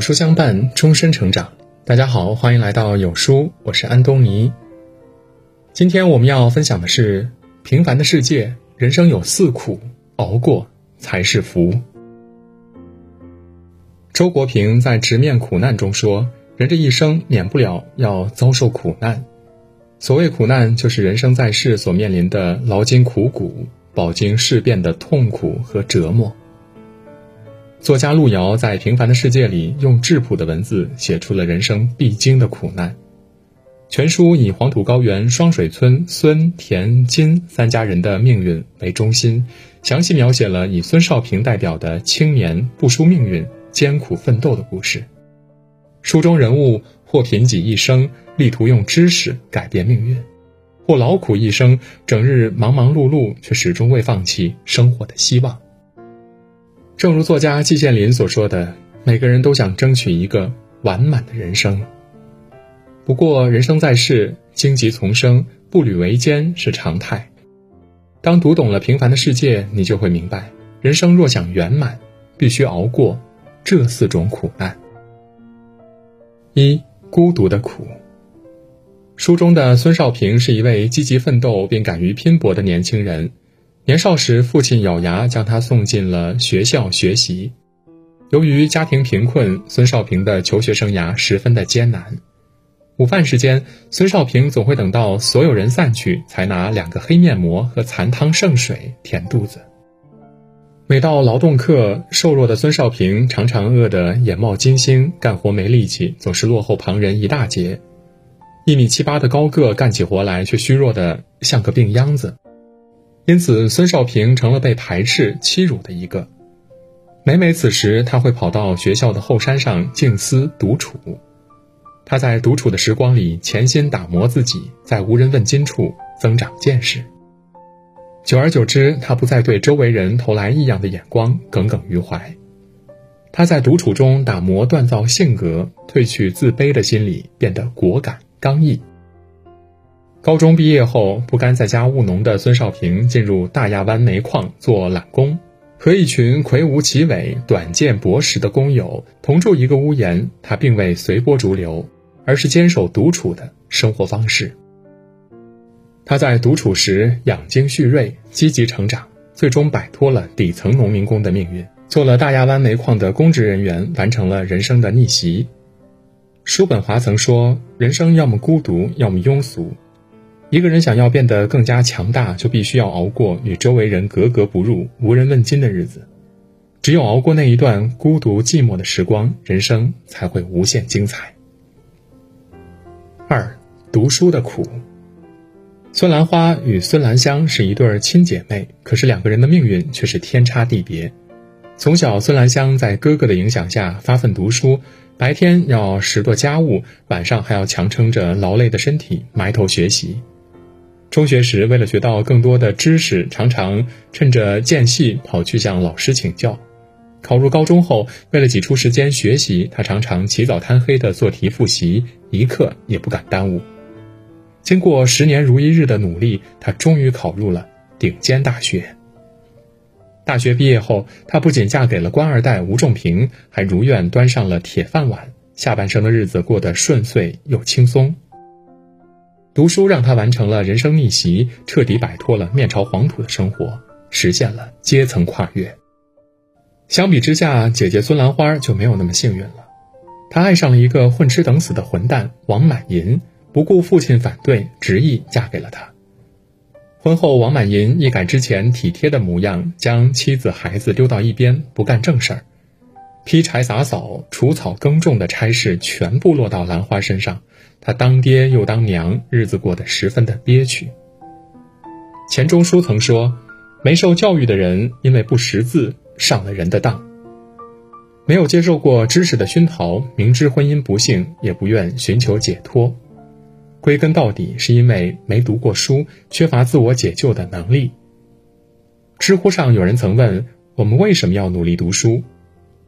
有书相伴，终身成长。大家好，欢迎来到有书，我是安东尼。今天我们要分享的是：平凡的世界，人生有四苦，熬过才是福。周国平在《直面苦难》中说：“人这一生免不了要遭受苦难。所谓苦难，就是人生在世所面临的劳筋苦骨、饱经世变的痛苦和折磨。”作家路遥在《平凡的世界》里用质朴的文字写出了人生必经的苦难。全书以黄土高原双水村孙、田、金三家人的命运为中心，详细描写了以孙少平代表的青年不输命运、艰苦奋斗的故事。书中人物或贫瘠一生，力图用知识改变命运；或劳苦一生，整日忙忙碌碌，却始终未放弃生活的希望。正如作家季羡林所说的：“每个人都想争取一个完满的人生。不过，人生在世，荆棘丛生，步履维艰是常态。当读懂了平凡的世界，你就会明白，人生若想圆满，必须熬过这四种苦难。一、孤独的苦。书中的孙少平是一位积极奋斗并敢于拼搏的年轻人。”年少时，父亲咬牙将他送进了学校学习。由于家庭贫困，孙少平的求学生涯十分的艰难。午饭时间，孙少平总会等到所有人散去，才拿两个黑面馍和残汤剩水填肚子。每到劳动课，瘦弱的孙少平常常饿得眼冒金星，干活没力气，总是落后旁人一大截。一米七八的高个，干起活来却虚弱的像个病秧子。因此，孙少平成了被排斥、欺辱的一个。每每此时，他会跑到学校的后山上静思独处。他在独处的时光里，潜心打磨自己，在无人问津处增长见识。久而久之，他不再对周围人投来异样的眼光耿耿于怀。他在独处中打磨锻造性格，褪去自卑的心理，变得果敢刚毅。高中毕业后，不甘在家务农的孙少平进入大亚湾煤矿做揽工，和一群魁梧齐伟、短见薄识的工友同住一个屋檐。他并未随波逐流，而是坚守独处的生活方式。他在独处时养精蓄锐，积极成长，最终摆脱了底层农民工的命运，做了大亚湾煤矿的公职人员，完成了人生的逆袭。叔本华曾说：“人生要么孤独，要么庸俗。”一个人想要变得更加强大，就必须要熬过与周围人格格不入、无人问津的日子。只有熬过那一段孤独寂寞的时光，人生才会无限精彩。二、读书的苦。孙兰花与孙兰香是一对亲姐妹，可是两个人的命运却是天差地别。从小，孙兰香在哥哥的影响下发奋读书，白天要拾掇家务，晚上还要强撑着劳累的身体埋头学习。中学时，为了学到更多的知识，常常趁着间隙跑去向老师请教。考入高中后，为了挤出时间学习，他常常起早贪黑的做题复习，一刻也不敢耽误。经过十年如一日的努力，他终于考入了顶尖大学。大学毕业后，他不仅嫁给了官二代吴仲平，还如愿端上了铁饭碗，下半生的日子过得顺遂又轻松。读书让他完成了人生逆袭，彻底摆脱了面朝黄土的生活，实现了阶层跨越。相比之下，姐姐孙兰花就没有那么幸运了。她爱上了一个混吃等死的混蛋王满银，不顾父亲反对，执意嫁给了他。婚后，王满银一改之前体贴的模样，将妻子孩子丢到一边，不干正事儿。劈柴洒扫、除草耕种的差事全部落到兰花身上，他当爹又当娘，日子过得十分的憋屈。钱钟书曾说：“没受教育的人，因为不识字，上了人的当；没有接受过知识的熏陶，明知婚姻不幸，也不愿寻求解脱。归根到底，是因为没读过书，缺乏自我解救的能力。”知乎上有人曾问：“我们为什么要努力读书？”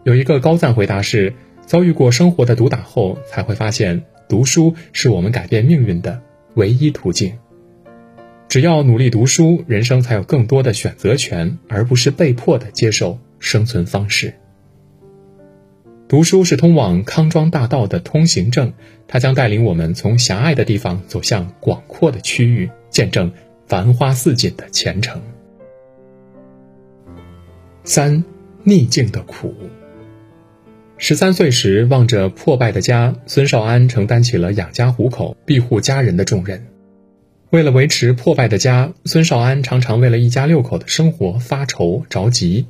有一个高赞回答是：遭遇过生活的毒打后，才会发现读书是我们改变命运的唯一途径。只要努力读书，人生才有更多的选择权，而不是被迫的接受生存方式。读书是通往康庄大道的通行证，它将带领我们从狭隘的地方走向广阔的区域，见证繁花似锦的前程。三，逆境的苦。十三岁时，望着破败的家，孙少安承担起了养家糊口、庇护家人的重任。为了维持破败的家，孙少安常常为了一家六口的生活发愁着急。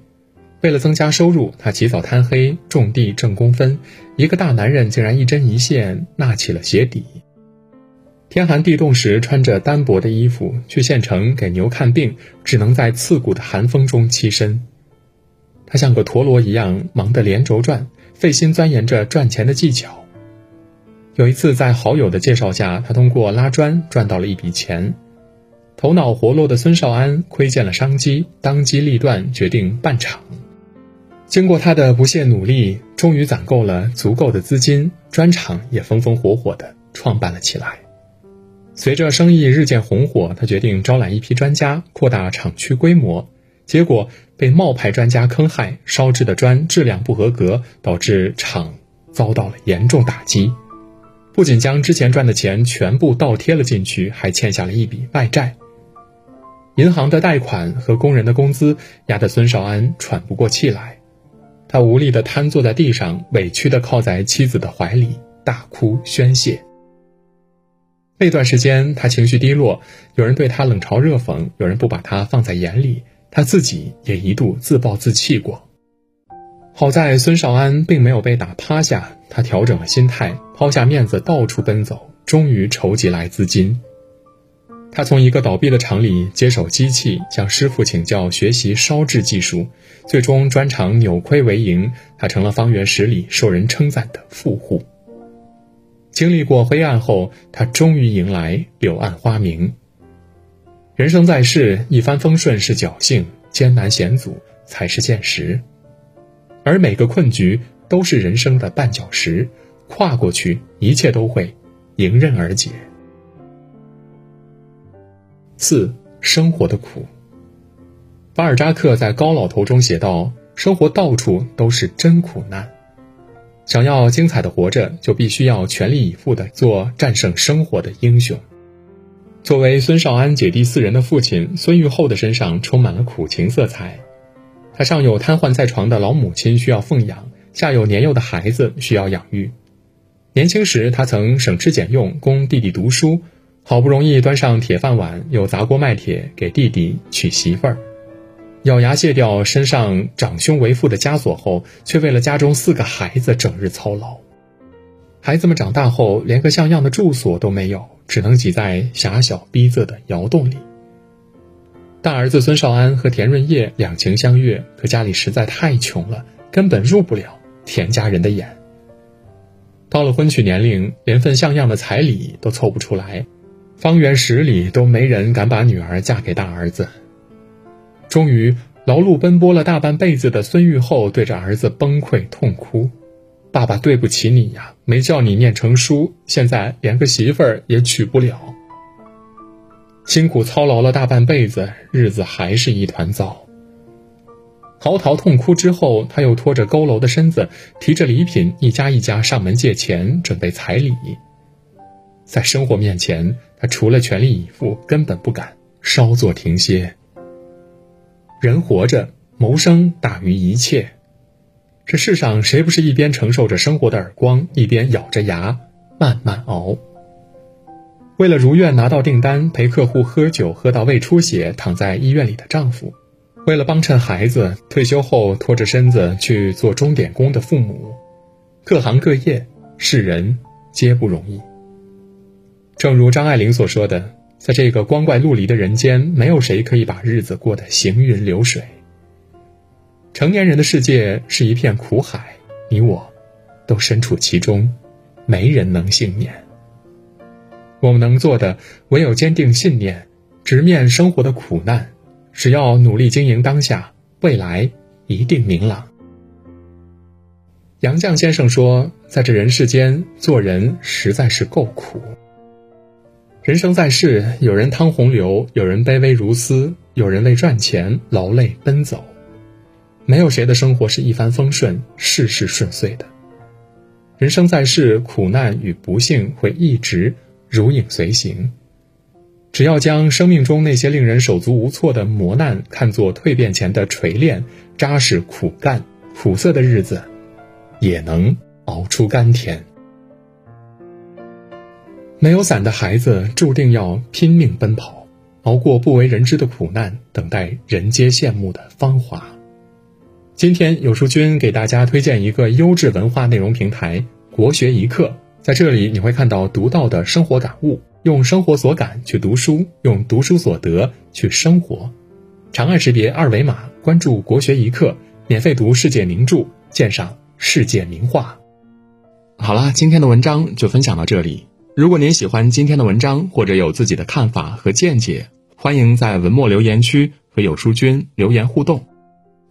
为了增加收入，他起早贪黑种地挣工分。一个大男人竟然一针一线纳起了鞋底。天寒地冻时，穿着单薄的衣服去县城给牛看病，只能在刺骨的寒风中栖身。他像个陀螺一样忙得连轴转。费心钻研着赚钱的技巧。有一次，在好友的介绍下，他通过拉砖赚到了一笔钱。头脑活络的孙少安窥见了商机，当机立断，决定办厂。经过他的不懈努力，终于攒够了足够的资金，砖厂也风风火火地创办了起来。随着生意日渐红火，他决定招揽一批专家，扩大厂区规模。结果被冒牌专家坑害，烧制的砖质量不合格，导致厂遭到了严重打击。不仅将之前赚的钱全部倒贴了进去，还欠下了一笔外债。银行的贷款和工人的工资压得孙少安喘不过气来，他无力地瘫坐在地上，委屈地靠在妻子的怀里大哭宣泄。那段时间他情绪低落，有人对他冷嘲热讽，有人不把他放在眼里。他自己也一度自暴自弃过，好在孙少安并没有被打趴下，他调整了心态，抛下面子到处奔走，终于筹集来资金。他从一个倒闭的厂里接手机器，向师傅请教学习烧制技术，最终砖厂扭亏为盈，他成了方圆十里受人称赞的富户。经历过黑暗后，他终于迎来柳暗花明。人生在世，一帆风顺是侥幸，艰难险阻才是现实。而每个困局都是人生的绊脚石，跨过去，一切都会迎刃而解。四、生活的苦。巴尔扎克在《高老头》中写道：“生活到处都是真苦难，想要精彩的活着，就必须要全力以赴的做战胜生活的英雄。”作为孙少安姐弟四人的父亲，孙玉厚的身上充满了苦情色彩。他上有瘫痪在床的老母亲需要奉养，下有年幼的孩子需要养育。年轻时，他曾省吃俭用供弟弟读书，好不容易端上铁饭碗，又砸锅卖铁给弟弟娶媳妇儿，咬牙卸掉身上长兄为父的枷锁后，却为了家中四个孩子整日操劳。孩子们长大后，连个像样的住所都没有，只能挤在狭小逼仄的窑洞里。大儿子孙少安和田润叶两情相悦，可家里实在太穷了，根本入不了田家人的眼。到了婚娶年龄，连份像样的彩礼都凑不出来，方圆十里都没人敢把女儿嫁给大儿子。终于，劳碌奔波了大半辈子的孙玉厚对着儿子崩溃痛哭。爸爸对不起你呀，没叫你念成书，现在连个媳妇儿也娶不了。辛苦操劳了大半辈子，日子还是一团糟。嚎啕痛哭之后，他又拖着佝偻的身子，提着礼品，一家一家上门借钱，准备彩礼。在生活面前，他除了全力以赴，根本不敢稍作停歇。人活着，谋生大于一切。这世上谁不是一边承受着生活的耳光，一边咬着牙慢慢熬？为了如愿拿到订单，陪客户喝酒喝到胃出血，躺在医院里的丈夫；为了帮衬孩子，退休后拖着身子去做钟点工的父母，各行各业，世人皆不容易。正如张爱玲所说的，在这个光怪陆离的人间，没有谁可以把日子过得行云流水。成年人的世界是一片苦海，你我都身处其中，没人能幸免。我们能做的唯有坚定信念，直面生活的苦难。只要努力经营当下，未来一定明朗。杨绛先生说：“在这人世间，做人实在是够苦。人生在世，有人趟洪流，有人卑微如斯，有人为赚钱劳累奔走。”没有谁的生活是一帆风顺、事事顺遂的，人生在世，苦难与不幸会一直如影随形。只要将生命中那些令人手足无措的磨难看作蜕变前的锤炼，扎实苦干、苦涩的日子，也能熬出甘甜。没有伞的孩子注定要拼命奔跑，熬过不为人知的苦难，等待人皆羡慕的芳华。今天有书君给大家推荐一个优质文化内容平台——国学一课，在这里你会看到独到的生活感悟。用生活所感去读书，用读书所得去生活。长按识别二维码，关注国学一课，免费读世界名著，鉴赏世界名画。好了，今天的文章就分享到这里。如果您喜欢今天的文章，或者有自己的看法和见解，欢迎在文末留言区和有书君留言互动。